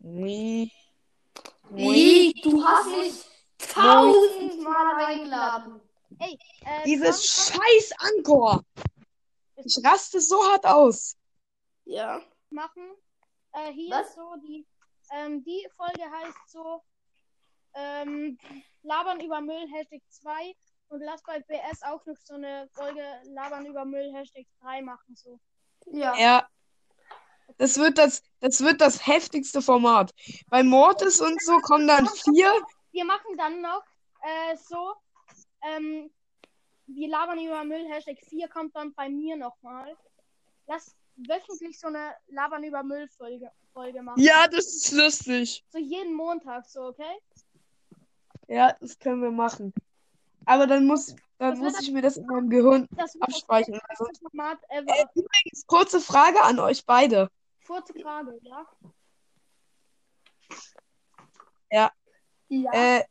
Wie? Wie? Du hast mich tausendmal eingeladen. Ey, äh, Dieses scheiß Ankor. Ich raste so hart aus. Ja. machen. Äh, hier Was? ist so die, ähm, die Folge heißt so, ähm, Labern über Müll, Hashtag 2. Und lass bei BS auch noch so eine Folge Labern über Müll, Hashtag 3 machen. So. Ja. Ja. Das wird das, das wird das heftigste Format. Bei Mortis und so kommen dann vier. Wir machen dann noch äh, so, ähm, wir labern über Müll, Hashtag 4 kommt dann bei mir nochmal. Lass wöchentlich so eine Labern über Müll Folge, Folge machen. Ja, das ist lustig. So jeden Montag, so, okay? Ja, das können wir machen. Aber dann muss, dann Das muss ich mir das in meinem Gehirn abspeichern. Also, Format ever. äh, übrigens, kurze Frage an euch beide. Kurze Frage, ja? Ja. Äh,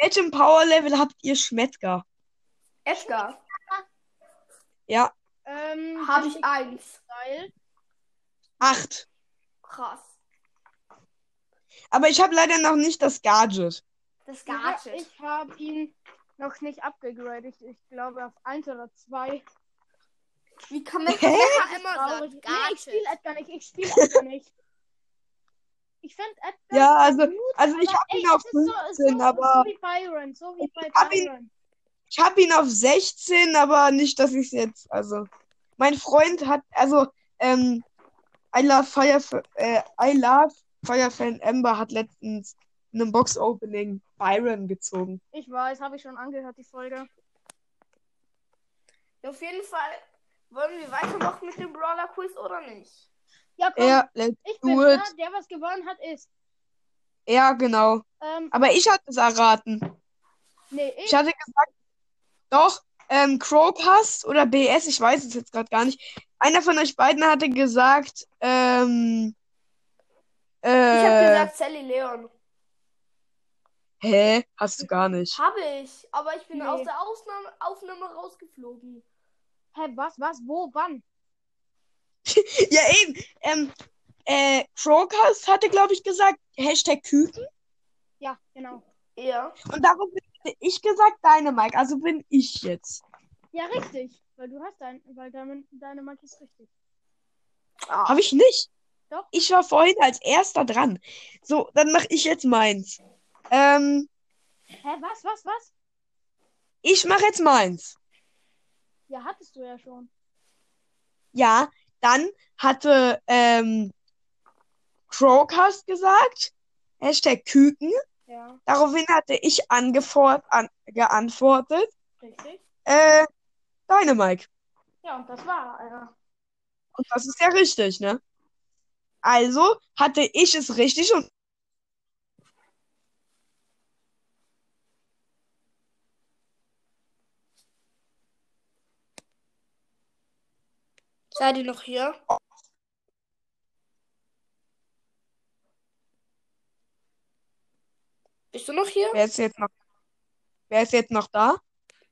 welchem Power Level habt ihr Schmettger? Edgar. Ja, Ähm, Habe ich eins. Style. acht. Krass. Aber ich habe leider noch nicht das Gadget. Das Ja, Gadget. ich habe ihn noch nicht abgegradet. Ich glaube auf 1 oder 2. Wie kann man? Edgar immer sagen? Nee, ich spiele. Edgar nicht. Ich spiele Edgar nicht. Ich finde Edgar. Ja, also, gut, also ich habe ihn auf es ist so, 15, so, aber So wie Byron. So wie bei Ich hab ihn- Byron. ich habe ihn auf 16, aber nicht, dass ich es jetzt, also, mein Freund hat, also, ähm, I love Fire, äh, I love Firefan Ember hat letztens in einem Box-Opening Byron gezogen. Ich weiß, habe ich schon angehört, die Folge. Auf jeden Fall wollen wir weitermachen mit dem Brawler Quiz oder nicht? Ja, komm. Ja, let's ich bin do it. da. Der, was gewonnen hat, ist. Ja, genau. Ähm, Aber ich hatte es erraten. nee, ich. Ich hatte gesagt, doch, ähm, Crowcast oder BS, ich weiß es jetzt gerade gar nicht. Einer von euch beiden hatte gesagt, ähm, Ich habe äh, gesagt Sally Leon. hä? Hast du gar nicht. Habe ich, aber ich bin Nee. aus der Ausnahme Aufnahme rausgeflogen. Hä, was, was, wo, wann? Ja, eben. Ähm, äh, Crowcast hatte, glaube ich, gesagt, Hashtag Küken. Ja, genau. Ja. Und darauf hätte ich gesagt, deine Mike. Also bin ich jetzt. Ja, richtig. Weil du hast dein, weil deine, deine Marke ist richtig. Ah. Habe ich nicht. Doch. Ich war vorhin als erster dran. So, dann mache ich jetzt meins. Ähm, Hä, was, was, was? ich mache jetzt meins. Ja, hattest du ja schon. Ja, dann hatte ähm, Crowcast gesagt, Hashtag Küken. Ja, Daraufhin hatte ich angefort an, geantwortet, richtig. äh, deine Mike. Ja, und das war, ja. Und das ist ja richtig, ne? Also hatte ich es richtig und Seid ihr noch hier? Bist du noch hier? wer ist jetzt noch, wer ist jetzt noch da?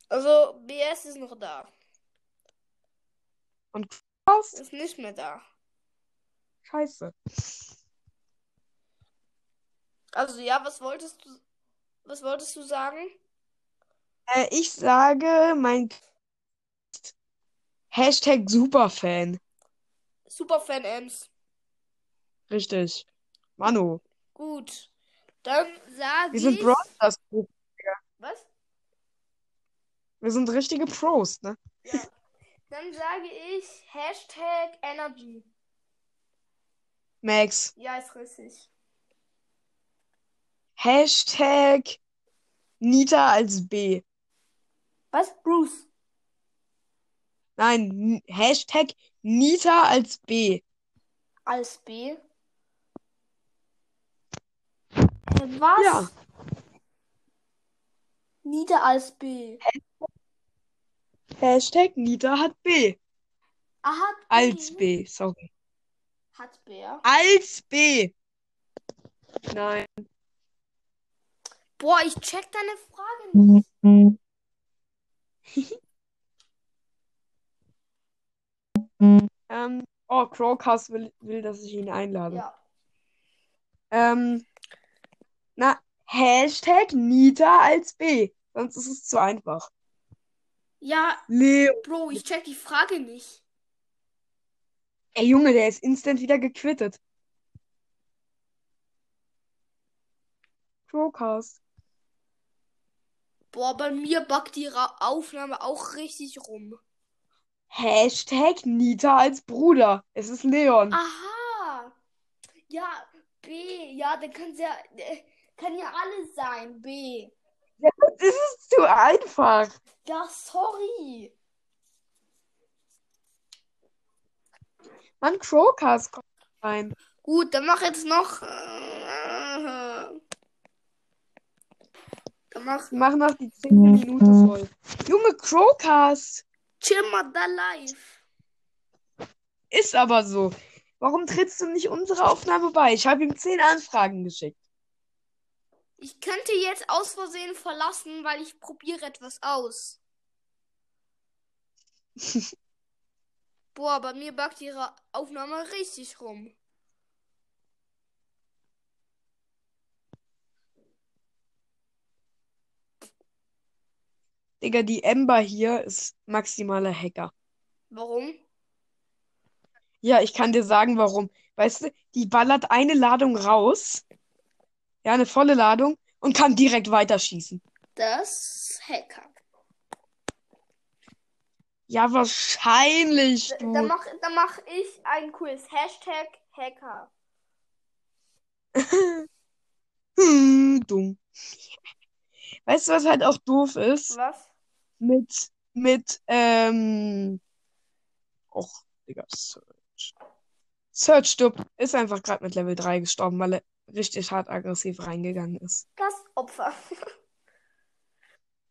Also, BS ist noch da. Und Crowcast? Ist nicht mehr da. Scheiße. Also, ja, was wolltest du, was wolltest du sagen? Äh, ich sage mein Hashtag Superfan. Superfan Ems. Richtig. Manu. Gut. Dann sage Wir sind ich. Brawl Stars Pro. Was? Wir sind richtige Pros, ne? Ja. Dann sage ich Hashtag Energy. Max. Ja, ist richtig. Hashtag Nita als B. Was? Bruce. Nein, Hashtag Nita als B. Als B. Hä, was? Ja. Nieder als B. Hashtag Nita hat B. Ah, hat B. Als B, sorry. Hat B, ja. Als B. Nein. Boah, ich check deine Frage nicht. Ähm, oh, Crowcast will, will, dass ich ihn einlade. Ja. Ähm, na, Hashtag Nita als B. Sonst ist es zu einfach. Ja, Leo. Bro, ich check die Frage nicht. Ey, Junge, der ist instant wieder gequittet. Crowcast. Boah, bei mir backt die Ra Aufnahme auch richtig rum. Hashtag Nita als Bruder. Es ist Leon. Aha. Ja, B. Ja, dann kann ja, äh, kann ja alles sein. B. Das ist zu einfach. Ja, sorry. Mann, Crowcast kommt rein. Gut, dann mach jetzt noch. Äh, dann mach. Machen noch die 10. Minute voll. Junge, Crowcast. Chill mal da live. Ist aber so. Warum trittst du nicht unsere Aufnahme bei? Ich habe ihm 10 Anfragen geschickt. Ich könnte jetzt aus Versehen verlassen, weil ich probiere etwas aus. Boah, bei mir backt ihre Aufnahme richtig rum. Digga, die Ember hier ist maximaler Hacker. Warum? Ja, ich kann dir sagen, warum. Weißt du, die ballert eine Ladung raus. Ja, eine volle Ladung und kann direkt weiterschießen. Das Hacker. Ja, wahrscheinlich, Da, du. da mach, mach ich ein Quiz. Hashtag Hacker. Hm, dumm. Weißt du, was halt auch doof ist? Was? Mit, mit, ähm, och, Digga, Search. Search Stub ist einfach gerade mit Level 3 gestorben, weil er richtig hart aggressiv reingegangen ist. Das Opfer.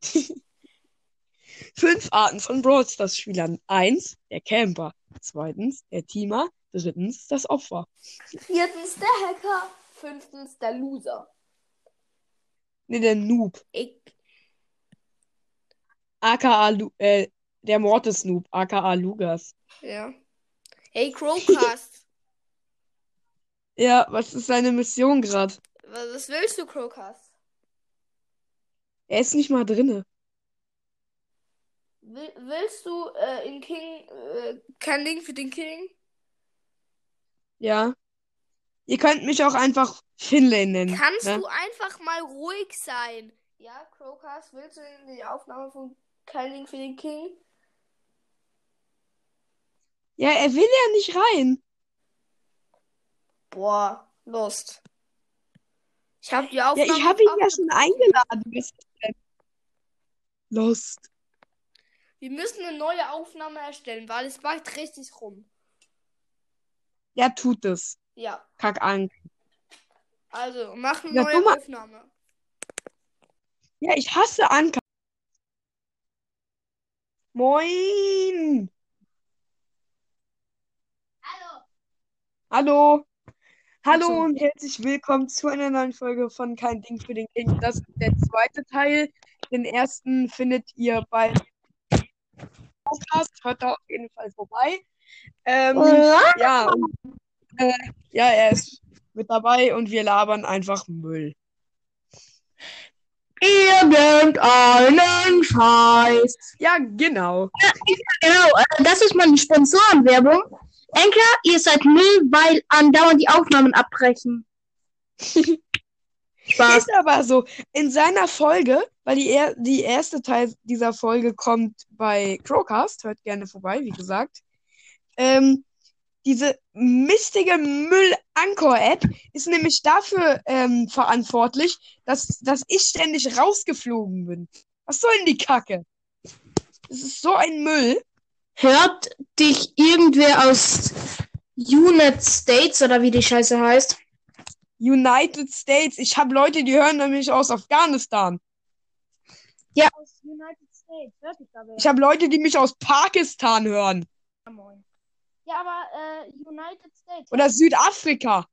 Fünf Arten von Brawl Stars Spielern. Eins, der Camper. Zweitens, der Teamer. Drittens, das Opfer. Viertens der Hacker. Fünftens der Loser. Ne, der Noob. Ich. AKA, Lu äh, der Mortis Noob. AKA Lugas. Ja. Hey, Crowcast. Ja, was ist seine Mission gerade? Was was willst du, Crowcast? Er ist nicht mal drinne. Will, willst du äh, in King äh, kein Ding für den King? Ja. Ihr könnt mich auch einfach Finlay nennen. Kannst ne? du einfach mal ruhig sein? Ja, Crowcast, willst du in die Aufnahme von kein Ding für den King? Ja, er will ja nicht rein. Boah, Lust. Ich habe die Ja, Aufnahme. ich habe ihn ja schon eingeladen. Was ist denn? Lost. Wir müssen eine neue Aufnahme erstellen, weil es backt richtig rum. Ja, tut es. Ja, Kack an. also mach eine Ja, neue. Aufnahme. Ja, ich hasse Anker. Moin. Hallo. Hallo. Hallo so. und herzlich willkommen zu einer neuen Folge von Kein Ding für den King. Das ist der zweite Teil. Den ersten findet ihr bei Podcast. Hört da auf jeden Fall vorbei. Ähm, ja, und, äh, ja, er ist mit dabei und wir labern einfach Müll. Irgendeinen Scheiß. Ja, genau. Genau, äh, das ist meine Sponsorenwerbung. Enker, ihr seid Müll, weil andauernd die Aufnahmen abbrechen. Spaß. Ist aber so, in seiner Folge, weil die, er die erste Teil dieser Folge kommt bei Crowcast, hört gerne vorbei, wie gesagt. Ähm, diese mistige Müll-Anchor-App ist nämlich dafür ähm, verantwortlich, dass, dass ich ständig rausgeflogen bin. Was soll denn die Kacke? Das ist so ein Müll. Hört dich irgendwer aus United States oder wie die Scheiße heißt? United States. Ich habe Leute, die hören nämlich aus Afghanistan. Aus United States. Hört dich da wer? Ich habe Leute, die mich aus Pakistan hören. Ja, moin. Ja, aber äh, United States. Oder Südafrika.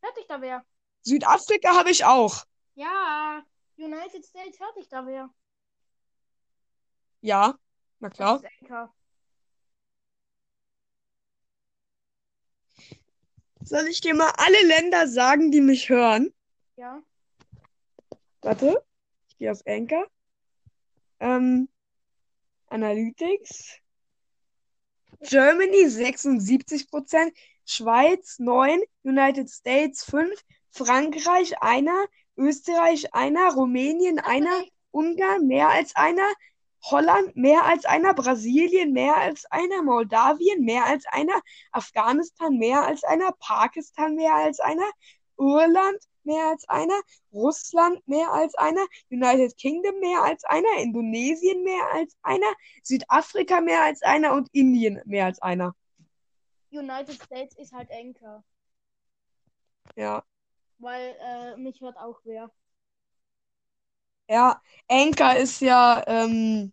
Hört dich da wer? Südafrika habe ich auch. Ja, United States. Hört dich da wer? Ja, na klar. Soll ich dir mal alle Länder sagen, die mich hören? Ja. Warte. Ich gehe auf Anchor. Ähm, Analytics. Germany 76%, Schweiz 9, United States 5, Frankreich einer, Österreich einer, Rumänien einer, Ungarn mehr als einer, Holland mehr als einer, Brasilien mehr als einer, Moldawien mehr als einer, Afghanistan mehr als einer, Pakistan mehr als einer, Irland mehr als einer, Russland mehr als einer, United Kingdom mehr als einer, Indonesien mehr als einer, Südafrika mehr als einer und Indien mehr als einer. United States ist halt Anchor. Ja. Weil äh, mich hört auch wer. Ja, Anchor ist ja ähm,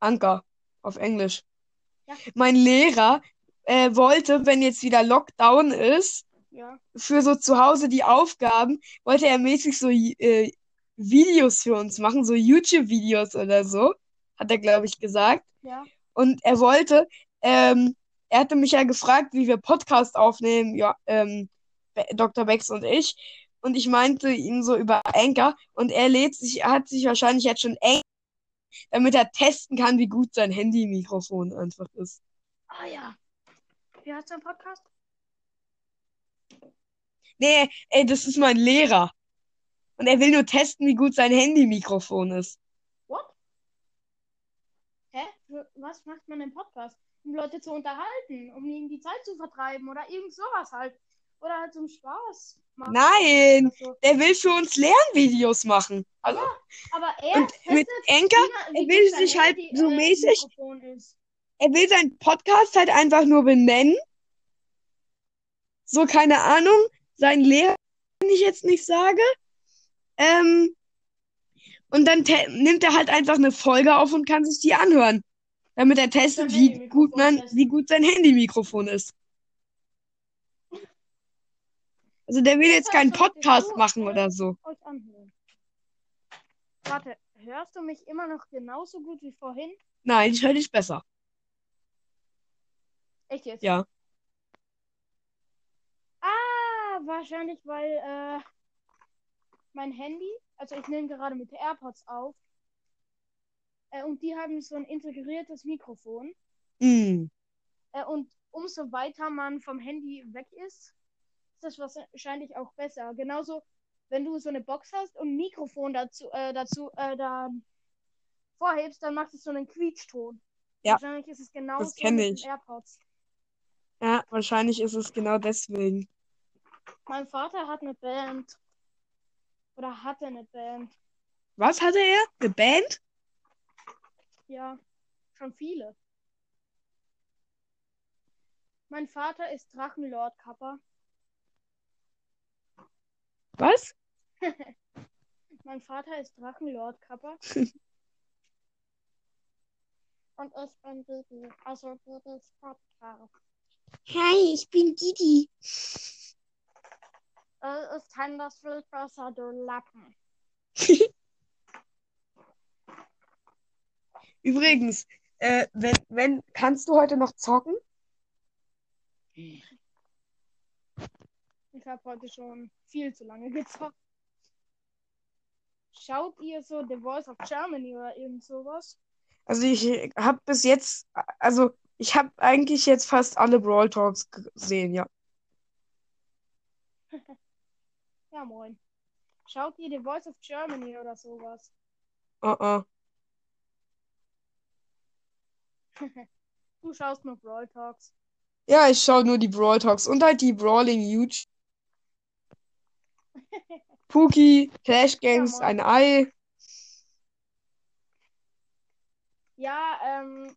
Anker auf Englisch. Ja. Mein Lehrer äh, wollte, wenn jetzt wieder Lockdown ist, Ja. für so zu Hause die Aufgaben, wollte er mäßig so äh, Videos für uns machen, so YouTube-Videos oder so, hat er, glaube ich, gesagt. Ja. Und er wollte, ähm, er hatte mich ja gefragt, wie wir Podcast aufnehmen, ja, ähm, Dr. Bex und ich. Und ich meinte ihm so über Anchor und er lädt sich, er hat sich wahrscheinlich jetzt schon Anchor, damit er testen kann, wie gut sein Handy-Mikrofon einfach ist. Ah ja. Wie heißt dein Podcast? Nee, ey, das ist mein Lehrer. Und er will nur testen, wie gut sein Handy-Mikrofon ist. What? Hä? Was macht man im Podcast? Um Leute zu unterhalten, um ihnen die Zeit zu vertreiben oder irgend sowas halt. Oder halt zum Spaß machen. Nein, so. der will für uns Lernvideos machen. Also, Aber er und mit wie, er will sich halt Handy, so äh, mäßig- er will seinen Podcast halt einfach nur benennen. So, keine Ahnung, sein Lehrer, wenn ich jetzt nicht sage. Ähm, und dann nimmt er halt einfach eine Folge auf und kann sich die anhören. Damit er testet, wie gut man, wie gut sein Handymikrofon ist. Also der will jetzt keinen Podcast machen oder so. Warte, hörst du mich immer noch genauso gut wie vorhin? Nein, ich höre dich besser. Echt jetzt? Ja. Ah, wahrscheinlich, weil äh, mein Handy, also ich nehme gerade mit AirPods auf, äh, und die haben so ein integriertes Mikrofon. Hm. Äh, und umso weiter man vom Handy weg ist, ist das wahrscheinlich auch besser. Genauso, wenn du so eine Box hast und ein Mikrofon dazu, äh, dazu äh, da vorhebst, dann macht es so einen Quietschton. Ja, Wahrscheinlich ist es genau das so mit ich. AirPods. Ja, wahrscheinlich ist es genau deswegen. Mein Vater hat eine Band. Oder hatte eine Band. Was hatte er? Eine Band? Ja, schon viele. Mein Vater ist Drachenlord Kappa. Was? Mein Vater ist Drachenlord Kappa. Und ich bin Didi. Also Didis Podcast. Hi, ich bin Didi. Äh, ich kann das viel besser, du Lappen. Übrigens, äh, wenn, wenn, kannst du heute noch zocken? Ich habe heute schon viel zu lange gezockt. Schaut ihr so The Voice of Germany oder irgend sowas? Also ich habe bis jetzt, also ich habe eigentlich jetzt fast alle Brawl Talks gesehen, ja. Ja, moin. Schaut ihr The Voice of Germany oder sowas? Uh -uh. Du schaust nur Brawl Talks. Ja, ich schaue nur die Brawl Talks und halt die Brawling YouTube. Pookie, Clash Games, moin. ein Ei. Ja, ähm,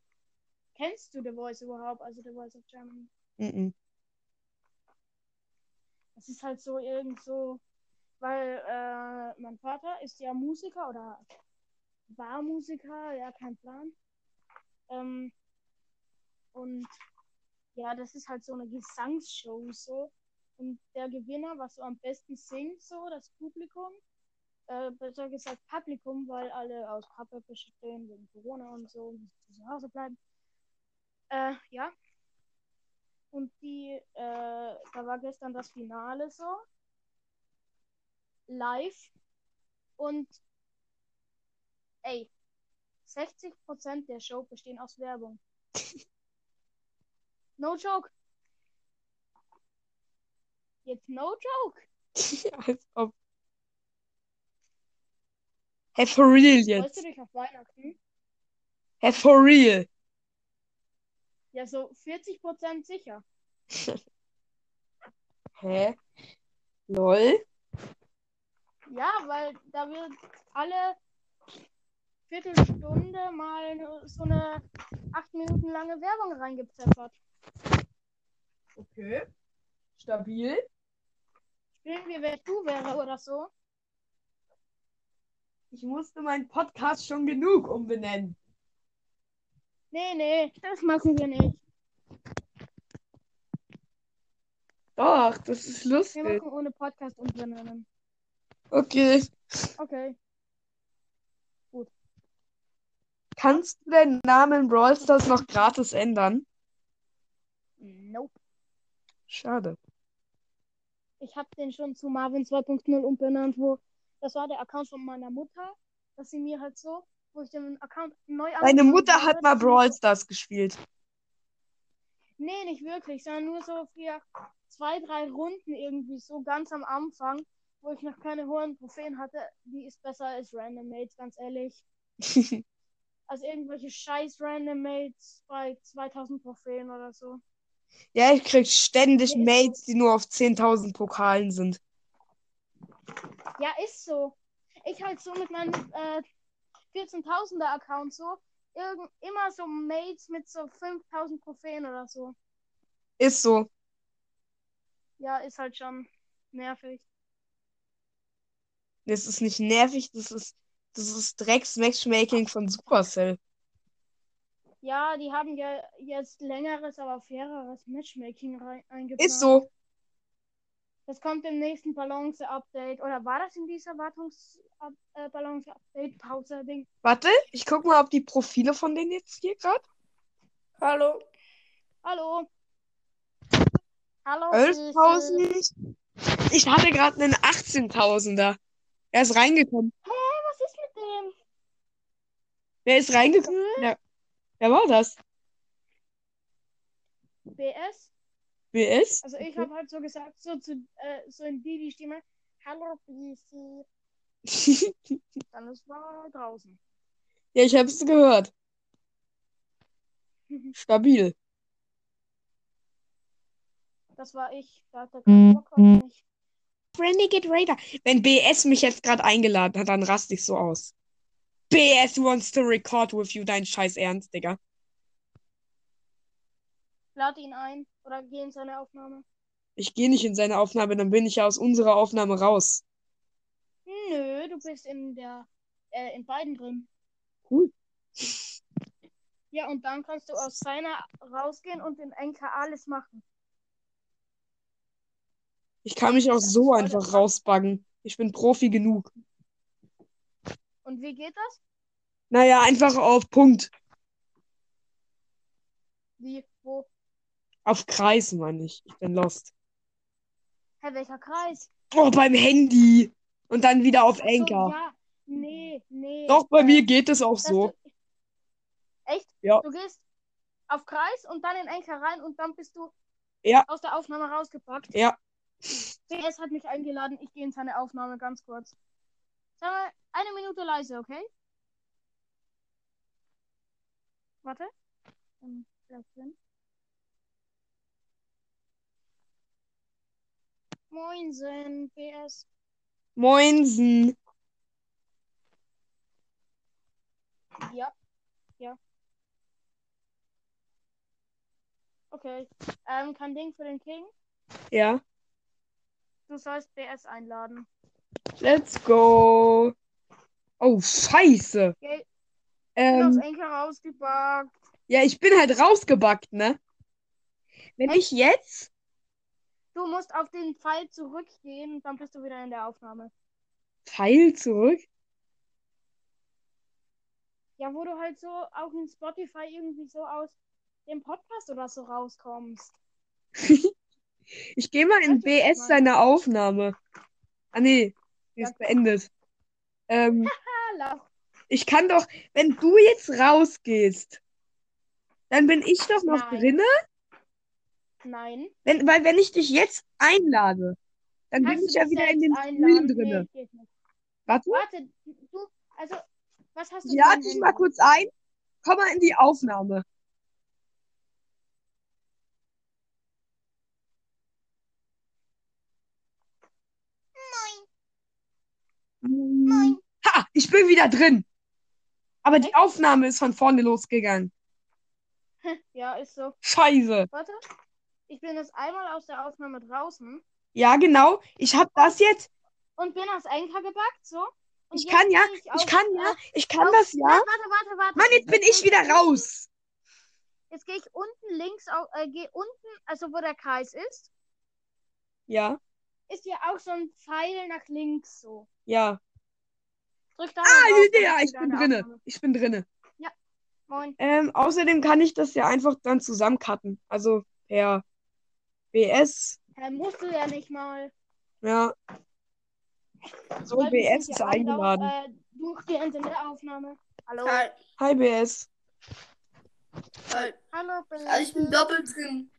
kennst du The Voice überhaupt? Also The Voice of Germany? Mhm. Es ist halt so irgend so, weil äh, mein Vater ist ja Musiker oder war Musiker, ja, kein Plan. Ähm, und ja, das ist halt so eine Gesangsshow so. Und der Gewinner, was so am besten singt, so, das Publikum, äh, besser gesagt Publikum, weil alle aus Pappe bestehen wegen Corona und so, und zu Hause bleiben. Äh, ja. Und die, äh, da war gestern das Finale so. Live. Und ey, 60% der Show bestehen aus Werbung. No joke. Jetzt no joke. Als ob. Hey, for real Freust jetzt. du dich auf Weihnachten? Hey, for real. Ja, so 40% sicher. Hä? Lol. Ja, weil da wird alle Viertelstunde mal so eine acht Minuten lange Werbung reingepfeffert. Okay. Stabil. Spielen wir, wer du wäre oder so. Ich musste meinen Podcast schon genug umbenennen. Nee, nee, das machen wir nicht. Doch, das ist Wir lustig. machen ohne Podcast umbenennen. Okay. Okay. Kannst du deinen Namen in Brawl Stars noch gratis ändern? Nope. Schade. Ich habe den schon zu Marvin 2.0 umbenannt, wo das war der Account von meiner Mutter, dass sie mir halt so, wo ich den Account neu Deine angefangen Mutter hat mal Brawl Stars gespielt. Nee, nicht wirklich, sondern nur so für zwei, drei Runden irgendwie so ganz am Anfang, wo ich noch keine hohen Trophäen hatte. Die ist besser als Random Mates, ganz ehrlich. Also irgendwelche scheiß Random Mates bei 2000 Trophäen oder so. ja, ich krieg ständig Mates, die nur auf 10.000 Pokalen sind. Ja, ist so. Ich halt so mit meinem äh, 14.000er Account so. Irgend, immer so Mates mit so 5000 Trophäen oder so. Ist so. Ja, ist halt schon nervig. Das ist nicht nervig, das ist, das ist Drecks-Matchmaking von Supercell. Ja, die haben ja jetzt längeres, aber faireres Matchmaking eingeplant. Ist so. Das kommt im nächsten Balance-Update. Oder war das in dieser Wartungs äh? Warte, ich guck mal, ob die Profile von denen jetzt hier gerade. Hallo. Hallo. Hallo. Süße. 11.000. Ich hatte gerade einen 18.000er. Er ist reingekommen. Hä, was ist mit dem? Wer ist reingekommen? Hm? Wer war das? BS? BS? Also ich habe halt so gesagt, so zu äh, so in die die Stimme. Hallo BC. Dann ist war draußen. ja, ich hab's gehört. Stabil. Das war ich. Da hat der keinen Bock auf mich. Renegade Raider. Wenn BS mich jetzt gerade eingeladen hat, dann raste ich so aus. BS wants to record with you, dein scheiß Ernst, Digga. Lad ihn ein oder geh in seine Aufnahme. Ich gehe nicht in seine Aufnahme, dann bin ich ja aus unserer Aufnahme raus. Nö, du bist in der äh, in beiden drin. Cool. Ja, und dann kannst du aus seiner rausgehen und in Enker alles machen. Ich kann mich auch so einfach rausbuggen. Ich bin Profi genug. Und wie geht das? Naja, einfach auf Punkt. Wie? Wo? Auf Kreis, meine ich. Ich bin lost. Hä, welcher Kreis? Oh, beim Handy. Und dann wieder auf Ach so, ja. Nee, nee. Doch, bei äh, mir geht es auch so. Du... Echt? Ja. Du gehst auf Kreis und dann in Enker rein und dann bist du Ja. aus der Aufnahme rausgepackt. Ja. CS hat mich eingeladen. Ich gehe in seine Aufnahme ganz kurz. Sag mal, eine Minute leise, okay? Warte. Ähm. Moinsen, PS. Moinsen. Ja. Ja. Okay. Ähm, kein Ding für den King. Ja. Du sollst BS einladen. Let's go. Oh, scheiße. Okay. Bin aus Ähm, Enker rausgebackt. ja, ich bin halt rausgebackt, ne? Wenn ich jetzt. Du musst auf den Pfeil zurückgehen und dann bist du wieder in der Aufnahme. Pfeil zurück. Ja, wo du halt so auch in Spotify irgendwie so aus dem Podcast oder so rauskommst. Ich gehe mal in BS seine Aufnahme. Ah nee, die ist Ja. beendet. Ähm, ich kann doch, wenn du jetzt rausgehst, dann bin ich doch noch Nein. drinne. Nein. Wenn, weil wenn ich dich jetzt einlade, dann bin Kannst ich du ja wieder in einladen? Stream drinne. Nee. Warte, Warte, du, also, was hast du ich ein dich mal kurz ein. Komm mal in die Aufnahme. Moin. Ha, ich bin wieder drin. Aber die Aufnahme ist von vorne losgegangen. Ja, ist so. Scheiße. Warte. Ich bin jetzt einmal aus der Aufnahme draußen Ja, genau. Ich hab das jetzt. und bin als Enker gebackt, so. Ich kann ja, ich auf- kann ja, ich kann auf- das ja. Nein, warte, warte, warte. Mann, jetzt bin ich wieder raus. Jetzt gehe ich unten links, auf, äh, gehe unten, also wo der Kreis ist, Ja, ist hier auch so ein Pfeil nach links, so. ja. Drück da Ah, drauf, dann ja, ich bin drinne. Aufnahme. Ich bin drinne. Moin. Ähm, außerdem kann ich das ja einfach dann zusammencutten. Also per BS. Hä, musst du ja nicht mal. Ja. So, Weil BS ist ja eingeladen. Auch, äh, durch die Internetaufnahme. Hallo. Hi. Hi, BS. Hi. Hallo, Also ich bin doppelt drin.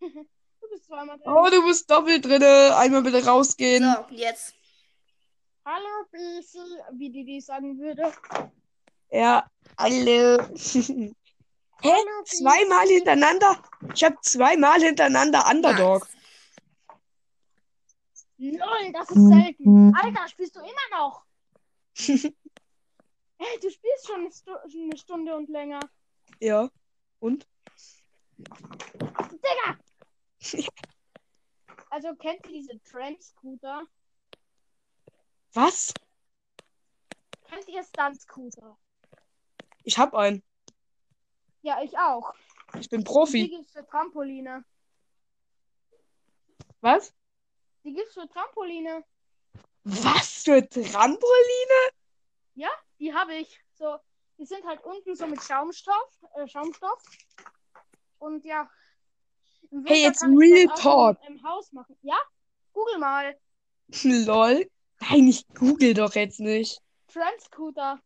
Du bist zweimal drin. Oh, du bist doppelt drinne. Einmal bitte rausgehen. So, jetzt. Hallo, Bisi, wie die die sagen würde. Ja, alle. Hä? Hallo. Zweimal hintereinander? Ich habe zweimal hintereinander Underdog. Lol, das ist selten. Alter, spielst du immer noch? Hey, du spielst schon eine, Stu eine Stunde und länger. Ja. Und? Digga! Also kennt ihr diese Trend-Scooter? Was? Kennt ihr Stunt-Scooter? Ich hab einen. Ja, ich auch. Ich bin Die Profi. gibt's für Trampoline. Was? Die gibt's für Trampoline. Was für Trampoline? Die habe ich. So, die sind halt unten so mit Schaumstoff, äh, Schaumstoff. Und ja. Hey, jetzt Real Talk. Im, Im Haus machen. Ja? Google mal. Lol. Nein, ich google doch jetzt nicht. Trend-Scooter.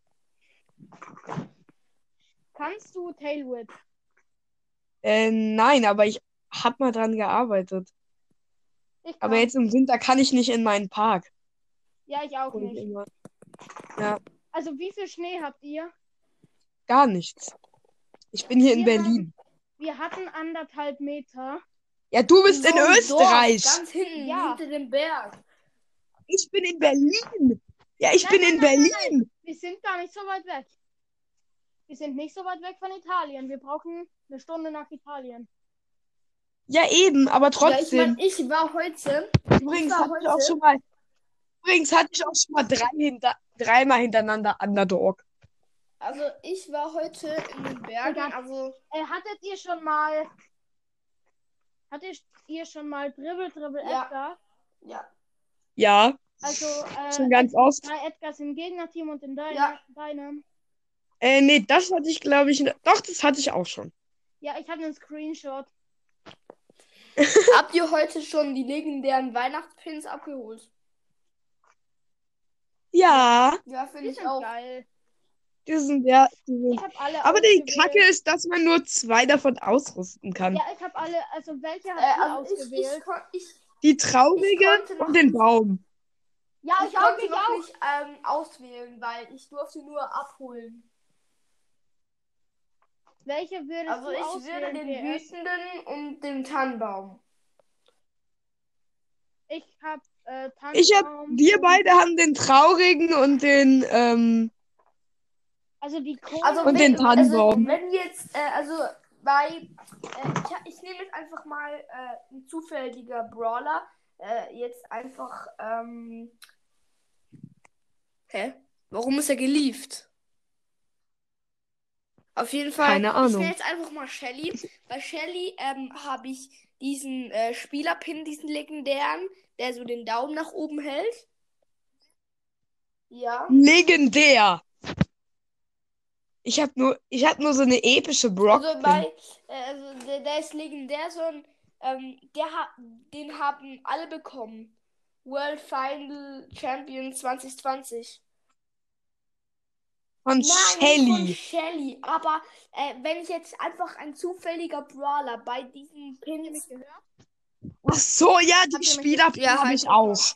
Kannst du Tailwhip? Äh, nein, aber ich hab mal dran gearbeitet. Aber jetzt im Winter kann ich nicht in meinen Park. Ja, ich auch nicht. immer. Also, wie viel Schnee habt ihr? Gar nichts. Ich bin hier in Wir Berlin. Wir hatten anderthalb Meter. Ja, du bist in Österreich. Dorf, ganz hinten, Ja. hinter dem Berg. Ich bin in Berlin. Ja, ich Nein, bin nein, in nein, nein, Berlin. Wir sind gar nicht so weit weg. Wir sind nicht so weit weg von Italien. Wir brauchen eine Stunde nach Italien. Ja, eben, aber Ja, ich trotzdem. meine, ich war heute. Übrigens war hatte ich auch schon mal. Übrigens hatte ich auch schon mal drei hinter, dreimal hintereinander Underdog. Also ich war heute in den Bergen. Also Äh, hattet ihr schon mal. Hattet ihr schon mal Dribbel, Dribbel, Ja. Edgar? ja. Ja, Also, äh, schon ganz oft. drei Edgars im Gegnerteam und in deiner, Ja. deinem. Äh, nee, das hatte ich, glaube ich. Doch, das hatte ich auch schon. Ja, ich habe einen Screenshot. Habt ihr heute schon die legendären Weihnachtspins abgeholt? Ja, Ja, finde ich auch. geil. Die sind ja. Die sind, Ich aber die. Kacke ist, dass man nur zwei davon ausrüsten kann. Ja, ich habe alle. Also, welche Äh, habt ihr also ich, ausgewählt? ich, ich, Die Ich noch und den Baum. ja, ich ich konnte ich noch auch. nicht ähm, auswählen, weil ich durfte nur abholen. Welche würdest Also du ich auswählen? würde den wütenden und den Tannenbaum. Ich habe äh, Ich hab, Tannenbaum wir beide haben den traurigen und den, ähm, Also die Kohle. Also Und wenn, den Tannenbaum. Also, wenn jetzt, äh, also bei, äh, ich, ich nehme jetzt einfach mal äh, ein zufälliger Brawler. Äh, jetzt einfach, ähm. Hä? Warum ist er gelieft? Auf jeden Fall. Keine Ich Ahnung. nehme jetzt einfach mal Shelly. Bei Shelly ähm, habe ich diesen äh, Spielerpin, diesen legendären, der so den Daumen nach oben hält. Ja. legendär. Ich hab nur, ich hab nur so eine epische Brock. Also bei, äh, also der, der ist legendär, so ein, ähm, der hat, den haben alle bekommen. World Final Champion 2020. von Nein, nicht von Shelly. Shelly. Aber äh, wenn ich jetzt einfach ein zufälliger Brawler bei diesen Pins. gehört? Ach so, ja, die Spieler Ja, habe halt ich super. auch.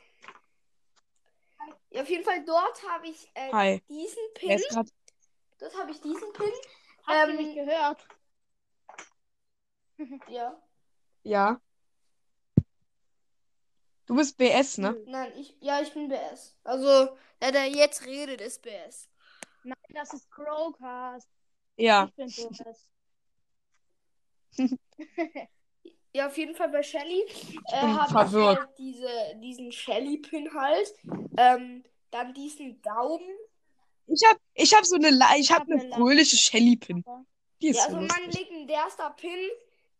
Ja, auf jeden Fall dort habe ich äh, diesen Pin. Dort habe ich diesen Pin. Habt ihr Ähm, mich gehört? Ja. ja. Du bist BS, ne? Nein, ich. Ja, ich bin BS. Also, der, der jetzt redet, ist BS. Nein, das ist Crowcast. Ja. Ich bin BS. Ja, auf jeden Fall bei Shelly äh, habe ich verwirrt. äh, diese, diesen Shelly-Pin halt. Ähm, dann diesen Daumen. Ich hab, ich hab so eine, ich hab hab eine fröhliche Shelly-Pin. Die ist Ja, so also mein lustig. legendärster Pin.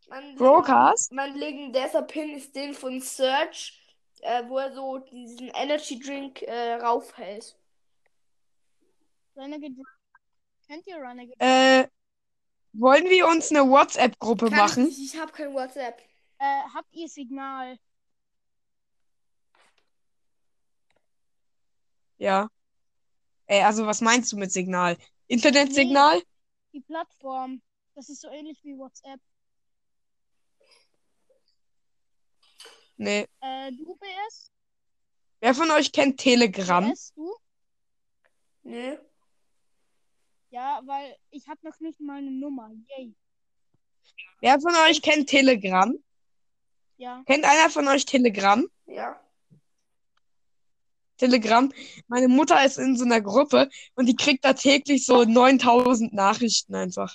Mein, Broadcast? mein legendärster Pin ist den von Search, äh, wo er so diesen Energy Drink äh, raufhält. Renegade. Kennt ihr Renegade? Äh, wollen wir uns eine WhatsApp-Gruppe machen? Ich, ich habe kein WhatsApp. Äh, habt ihr Signal? Ja. Ey, also was meinst du mit Signal? Internetsignal? Die Plattform. Das ist so ähnlich wie WhatsApp. Nee. Äh, du BS? Wer von euch kennt Telegram? BS, du? Nee. Ja, weil ich habe noch nicht mal eine Nummer. Yay. Wer von euch kennt Telegram? Ja. Kennt einer von euch Telegram? Ja. Telegram. Meine Mutter ist in so einer Gruppe und die kriegt da täglich so 9000 Nachrichten einfach.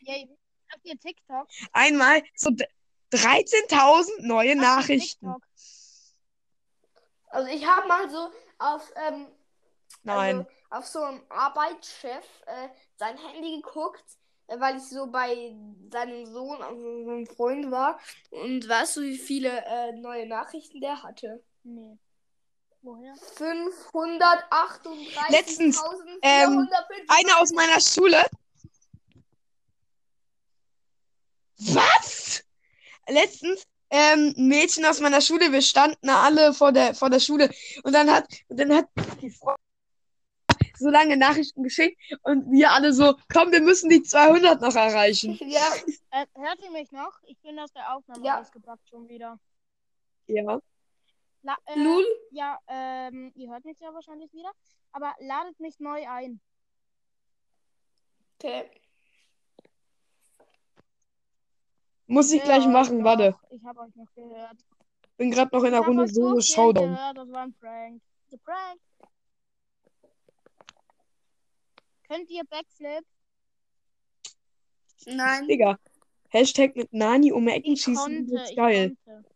Yay. Habt ihr TikTok? Einmal so d- 13.000 neue Habt ihr Nachrichten. TikTok? Also ich habe mal so auf, ähm, Nein. also auf so einem Arbeitschef äh, sein Handy geguckt, äh, weil ich so bei seinem Sohn, also seinem Freund war. Und weißt du, wie viele äh, neue Nachrichten der hatte? Nee. Woher? 538.495. Letztens, ähm, Eine aus meiner Schule. Was? Letztens, ähm, ein Mädchen aus meiner Schule, wir standen alle vor der, vor der Schule und dann hat, und dann hat die Frau so lange Nachrichten geschickt und wir alle so, komm, wir müssen die 200 noch erreichen. Ja, Äh, hört ihr mich noch? Ich bin aus der Aufnahme Ja. rausgepackt schon wieder. Ja. La äh, Lul. Ja, ähm, ihr hört mich ja wahrscheinlich wieder. Aber ladet mich neu ein. Okay. Muss ich Ja, gleich machen, doch, warte. Ich habe euch noch gehört. Bin gerade noch in der ich hab Runde euch so Showdown. gehört. Das war ein Prank. The Prank. Könnt ihr Backflip? Nein. Digga. Hashtag mit Nani um Ecken Ich schießen, konnte, ist ich geil. konnte.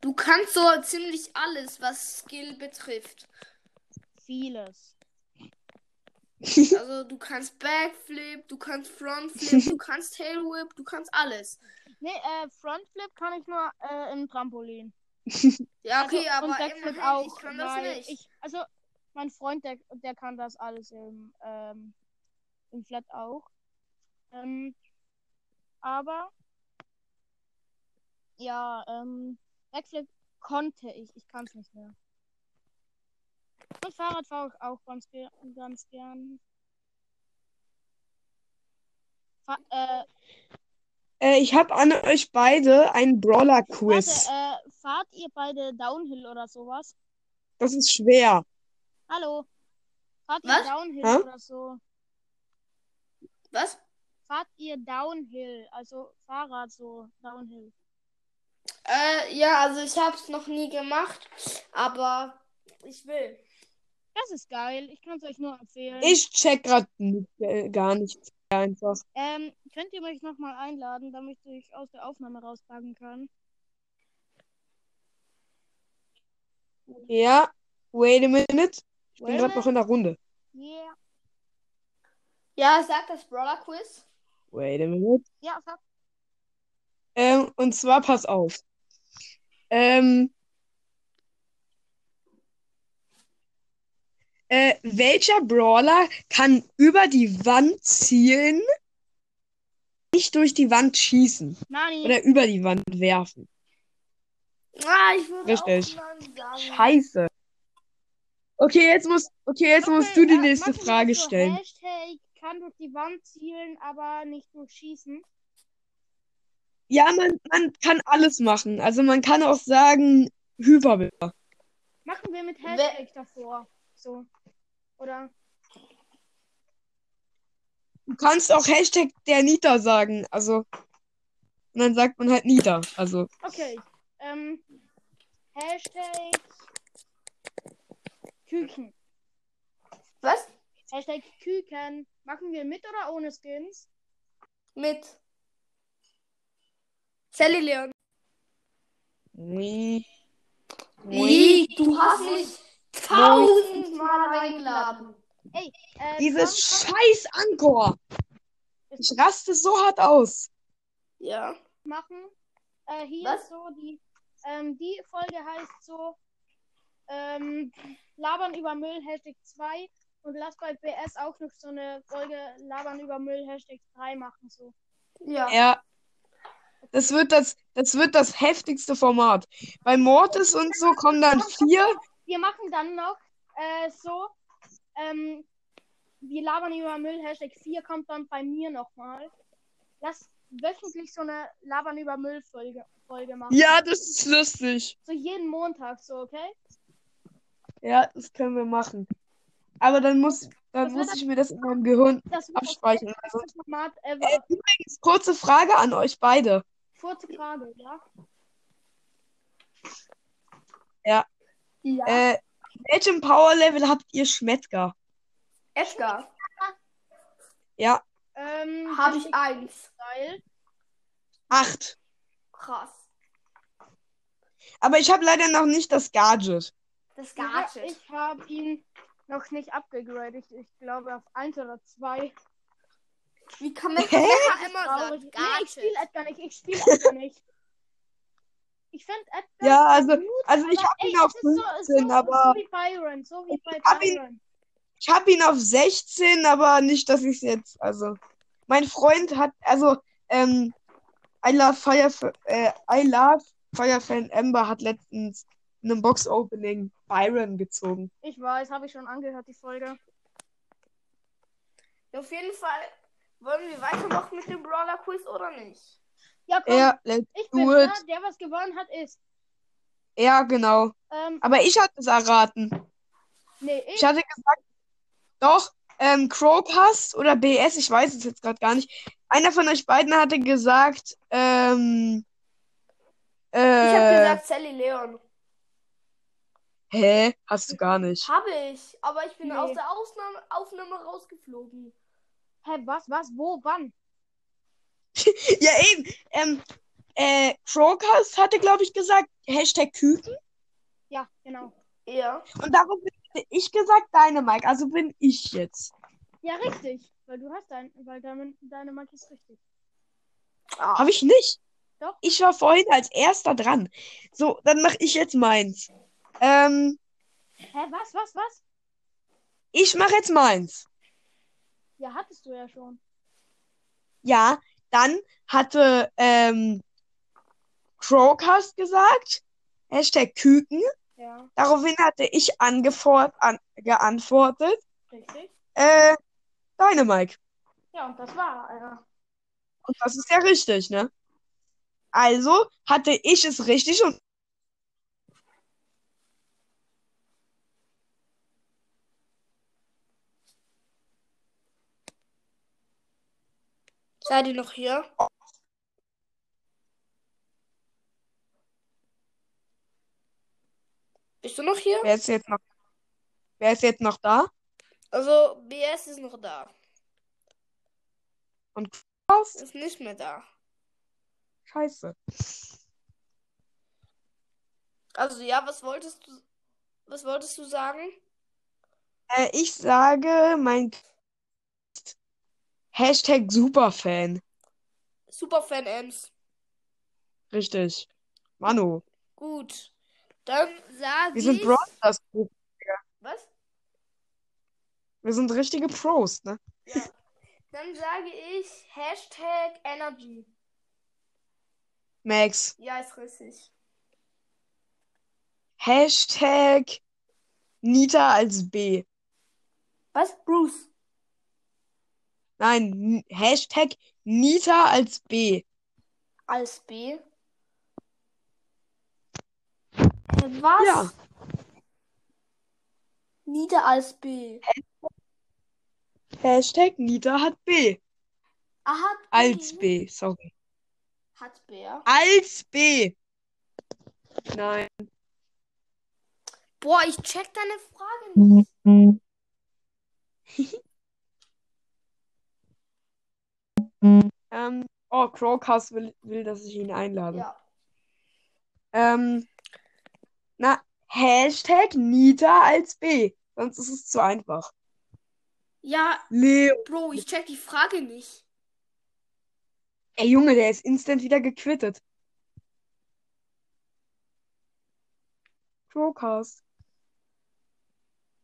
Du kannst so ziemlich alles, was Skill betrifft. Vieles. Also du kannst Backflip, du kannst Frontflip, du kannst Tailwhip, du kannst alles. Nee, äh, Frontflip kann ich nur äh, im Trampolin. Ja, okay, also, aber immerhin, auch. ich kann das nicht. Ich, also, mein Freund, der, der kann das alles im, ähm, im Flat auch. Ähm, aber, ja, ähm, Backflip konnte ich. Ich kann es nicht mehr. Und Fahrrad fahre ich auch ganz, ge ganz gern. Fa äh, Äh, ich habe an euch beide einen Brawler-Quiz. äh, fahrt ihr beide Downhill oder sowas? Das ist schwer. Hallo? Fahrt Was? ihr Downhill Hä? oder so? Was? Fahrt ihr Downhill, also Fahrrad so Downhill? Äh, ja, also ich hab's noch nie gemacht, aber ich will. Das ist geil, ich kann es euch nur empfehlen. Ich check grad nicht, äh, gar nichts einfach. Ähm, könnt ihr mich nochmal einladen, damit ich aus der Aufnahme rauspacken kann? Ja, wait a minute. Ich bin Wait a gerade noch in der Runde. Yeah. Ja, sag das Brawler Quiz. Wait a minute. Ja, sag. Ähm, und zwar, pass auf. Ähm, Äh, welcher Brawler kann über die Wand zielen, nicht durch die Wand schießen Nani. oder über die Wand werfen? Ah, ich würde Richtig. auch. Scheiße. Okay, jetzt musst, okay, jetzt musst du die nächste Frage stellen. Hashtag kann durch die Wand zielen, aber nicht durchschießen. Ja, man, man kann alles machen. Also man kann auch sagen, Hyperbär. Machen wir mit Hashtag davor. So. Oder? Du kannst auch Hashtag der Nita sagen. Also, und dann sagt man halt Nita. Also, Okay. Ähm, Hashtag Küken. Was? Hashtag Küken. Machen wir mit oder ohne Skins? Mit. Sally Leon. nee. Wie? Du hast mich tausendmal eingeladen. Ey, äh, Dieses scheiß Ankor. Ich raste so hart aus. Ja. machen. Äh, hier Was? ist so die, ähm, die Folge heißt so, ähm, Labern über Müll, Hashtag 2 und lass bei BS auch noch so eine Folge Labern über Müll, Hashtag 3 machen, so. Ja. Ja. Das wird das, das wird das heftigste Format. Bei Mortis und so kommen dann vier. Wir machen dann noch, äh, so, ähm, wir labern über Müll, Hashtag 4 kommt dann bei mir nochmal. Lass wöchentlich so eine Labern über Müll Folge, Folge machen. Ja, das ist lustig. So jeden Montag, so, okay? Ja, das können wir machen. Aber dann muss, dann muss ich mir das in meinem Gehirn abspeichern. das Also, äh, übrigens, kurze Frage an euch beide. Kurze Frage, ja? Ja. Äh, welchem Power Level habt ihr Schmettger? Edgar. Ja, Ähm, Habe ich eins. Style. acht. Krass. Aber ich habe leider noch nicht das Gadget. Das Ja, Gadget. ich habe ihn noch nicht abgegradet. Ich, ich glaube auf 1 oder 2. Wie kann man Hä? Edgar immer sagen? Nee, ich spiele. Edgar nicht. Ich spiele Edgar nicht. Ich finde Edgar Ja, also- gut, also ich hab ey, ihn auf es ist so, 15, so, aber- so wie Byron, so wie bei Ich hab ihn- Byron. Ich habe ihn auf 16, aber nicht, dass ich es jetzt, also. Mein Freund hat, also, ähm, I love Fire, äh, I love Firefan Ember hat letztens einem Box-Opening Byron gezogen. Ich weiß, habe ich schon angehört, die Folge. Auf jeden Fall wollen wir weitermachen mit dem Brawler Quiz oder nicht? Ja, komm, Ja, let's ich bin da, it. der was gewonnen hat, ist. Ja, genau. Ähm, Aber ich hatte es erraten. nee, ich. Ich hatte gesagt, doch, ähm, Crowcast oder BS, ich weiß es jetzt gerade gar nicht. Einer von euch beiden hatte gesagt, ähm, Ich habe äh, gesagt Sally Leon. Hä? Hast du gar nicht. Habe ich, aber ich bin Nee. aus der Ausnahme Aufnahme rausgeflogen. Hä, was, was, wo, wann? Ja, eben. Ähm, äh, Crowcast hatte, glaube ich, gesagt, Hashtag Küken. Ja, genau. Ja. Und darauf hätte ich gesagt, deine Mike. Also bin ich jetzt. Ja, richtig. Weil du hast dein, weil deine, deine Marke ist richtig. Ah. Habe ich nicht. Doch. Ich war vorhin als erster dran. So, dann mache ich jetzt meins. Ähm, Hä, was, was, was? ich mache jetzt meins. Ja, hattest du ja schon. Ja, dann hatte ähm, Crowcast gesagt, Hashtag Küken. Ja, Daraufhin hatte ich angefort an, geantwortet, richtig. äh, deine Mike. Ja, und das war einer. Und das ist ja richtig, ne? Also hatte ich es richtig und Seid ihr noch hier? Bist du noch hier? wer ist jetzt noch, wer ist jetzt noch da? Also, BS ist noch da. Was? Ist nicht mehr da. Scheiße. Also, ja, was wolltest du, was wolltest du sagen? Äh, ich sage mein Hashtag Superfan. Superfan Ems. Richtig. Manu, Gut. Dann sage wir sind ich. Brawl Stars Group. Was? Wir sind richtige Pros, ne? Ja. Dann sage ich Hashtag Energy. Max. Ja, ist richtig. Hashtag Nita als B. Was? Bruce. Nein, Hashtag Nita als B. Als B. Hä, was? Ja. Nieder als B. Hashtag Nita hat B. Ah, hat B. Als B, sorry. Hat B, ja. Als B. Nein. Boah, ich check deine Frage nicht. Ähm, oh, Crowcast will, will, dass ich ihn einlade. Ja. Ähm, na, Hashtag Nita als B. Sonst ist es zu einfach. Ja, Leo. Bro, ich check die Frage nicht. Ey, Junge, der ist instant wieder gequittet. Crowcast.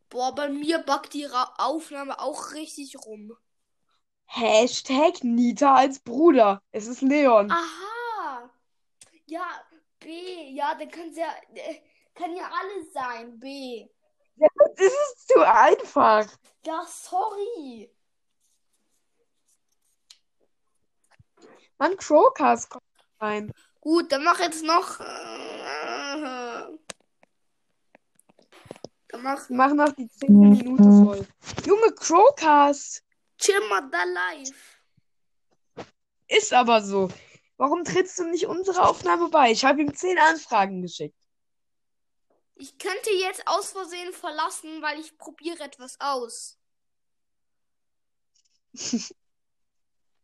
Boah, bei mir backt die Ra Aufnahme auch richtig rum. Hashtag Nita als Bruder. Es ist Leon. Aha. Ja, B. Ja, dann kann ja, äh, kann ja alles sein. B. Das ist zu einfach. Ja, sorry. Mann, Crowcast kommt rein. Gut, dann mach jetzt noch. Äh, dann mach machen noch die 10. Minute voll. Junge, Crowcast. Chill mal da live. Ist aber so. Warum trittst du nicht unserer Aufnahme bei? Ich habe ihm 10 Anfragen geschickt. Ich könnte jetzt aus Versehen verlassen, weil ich probiere etwas aus.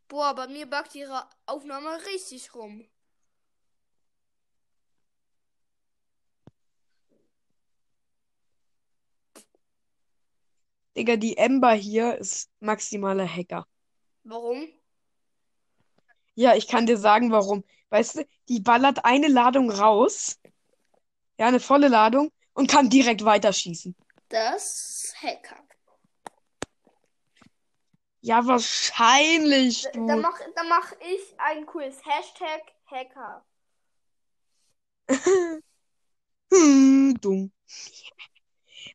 Boah, bei mir backt ihre Aufnahme richtig rum. Digga, die Ember hier ist maximaler Hacker. Warum? Ja, ich kann dir sagen, warum. Weißt du, die ballert eine Ladung raus. Ja, eine volle Ladung und kann direkt weiterschießen. Das Hacker. Ja, wahrscheinlich, Da, du. dann mach, dann mach ich ein Quiz. Hashtag Hacker. Hm, dumm.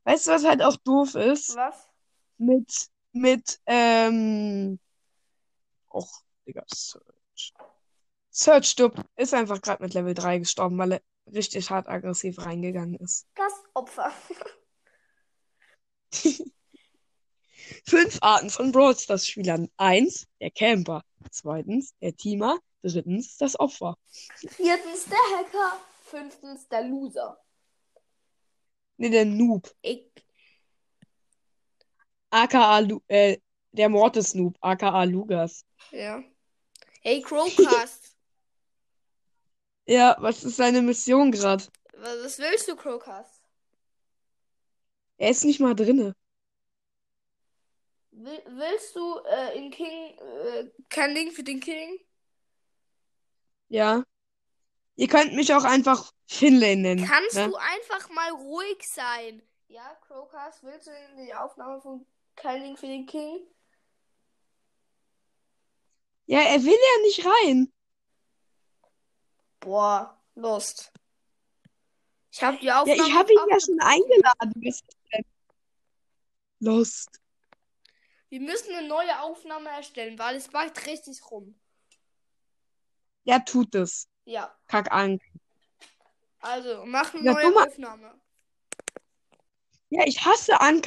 Weißt du, was halt auch doof ist? Was? Mit, mit, ähm, och, Digga, Search. Search Dub ist einfach gerade mit Level 3 gestorben, weil er richtig hart aggressiv reingegangen ist. Das Opfer. Fünf Arten von Brawl Stars Spielern. Eins, der Camper. Zweitens, der Teamer. Drittens, das Opfer. Viertens der Hacker. Fünftens der Loser. Ne, der Noob. Ich. AKA, Lu äh, der Mortis Noob. AKA Lugas. Ja. Hey, Crowcast. Ja, was ist seine Mission gerade? was, was willst du, Crowcast? Er ist nicht mal drinne. Will, willst du äh, in King äh, kein Link für den King? Ja. Ihr könnt mich auch einfach Finlay nennen. Kannst ne? du einfach mal ruhig sein? Ja, Crowcast, willst du in die Aufnahme von kein Link für den King? Ja, er will ja nicht rein. Boah, Lust. Ich habe die Ja, Aufnahme ich habe ihn ja schon eingeladen. Lost. Wir müssen eine neue Aufnahme erstellen, weil es backt richtig rum. Ja, tut es. Ja, Kack an. also mach eine Ja, neue. Aufnahme. Ja, ich hasse Anker.